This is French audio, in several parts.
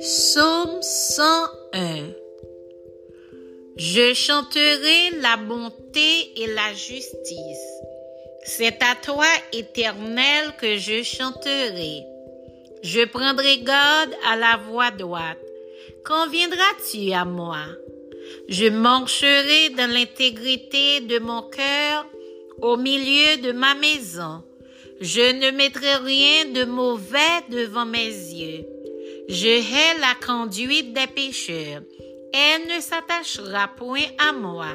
Psaume 101 Je chanterai la bonté et la justice. C'est à toi, Éternel, que je chanterai. Je prendrai garde à la voie droite. Quand viendras-tu à moi? Je marcherai dans l'intégrité de mon cœur au milieu de ma maison. Je ne mettrai rien de mauvais devant mes yeux. Je hais la conduite des pécheurs. Elle ne s'attachera point à moi.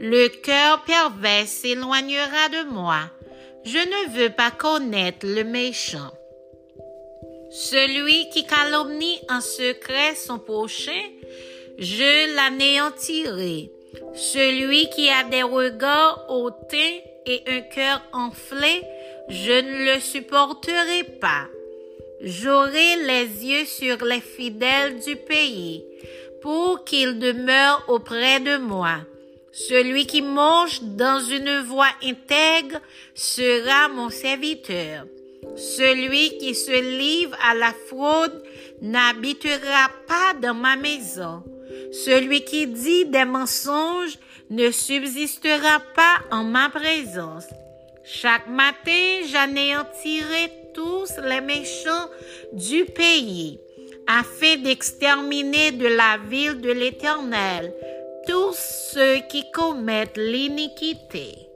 Le cœur pervers s'éloignera de moi. Je ne veux pas connaître le méchant. Celui qui calomnie en secret son prochain, je l'anéantirai. Celui qui a des regards hautains et un cœur enflé, je ne le supporterai pas. J'aurai les yeux sur les fidèles du pays, pour qu'ils demeurent auprès de moi. Celui qui mange dans une voie intègre sera mon serviteur. Celui qui se livre à la fraude n'habitera pas dans ma maison. Celui qui dit des mensonges ne subsistera pas en ma présence. Chaque matin, j'anéantirai tous les méchants du pays, afin d'exterminer de la ville de l'Éternel tous ceux qui commettent l'iniquité.